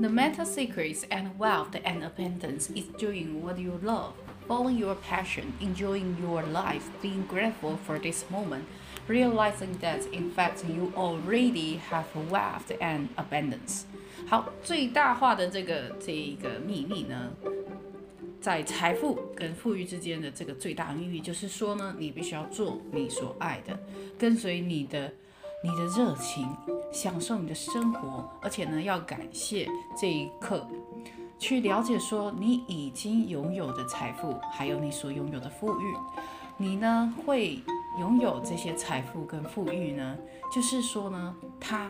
The meta secrets and wealth and abundance is doing what you love, following your passion, enjoying your life, being grateful for this moment, realizing that in fact you already have wealth and abundance. 好，最大化的这个这一个秘密呢，在财富跟富裕之间的这个最大秘密，就是说呢，你必须要做你所爱的，跟随你的。 你的热情，享受你的生活，而且呢，要感谢这一刻，去了解说你已经拥有的财富，还有你所拥有的富裕，你呢会拥有这些财富跟富裕呢，就是说呢，它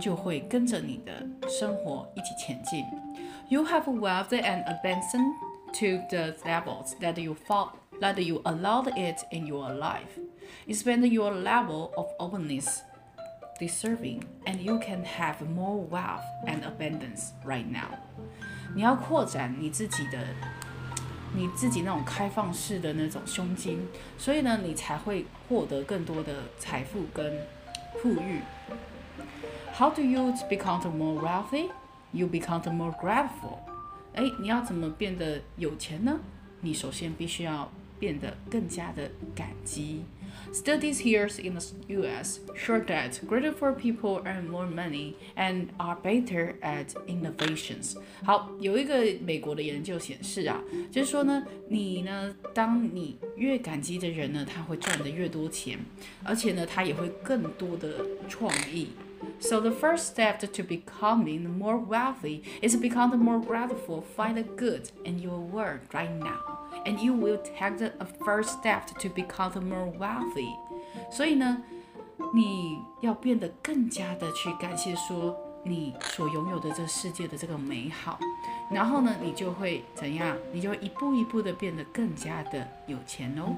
就会跟着你的生活一起前进。You have wealth and abundance to the levels that you fall, that you allowed it in your life. Expand your level of openness, deserving, and you can have more wealth and abundance right now. 你要扩展你自己的，你自己那种开放式的那种胸襟，所以呢，你才会获得更多的财富跟富裕。How do you become more wealthy? You become more grateful. 哎，你要怎么变得有钱呢？你首先必须要 变得更加的感激。Studies here in the U.S. show that grateful people earn more money and are better at innovations. 好，有一个美国的研究显示啊，就是说呢，你呢，当你越感激的人呢，他会赚得越多钱，而且呢，他也会更多的创意。So the first step to becoming more wealthy is become more grateful. Find the good in your world right now and you will take the first step to become more wealthy。所以呢，你要变得更加的去感谢说你所拥有的这世界的这个美好，然后呢，你就会怎样？你就会一步一步的变得更加的有钱哦。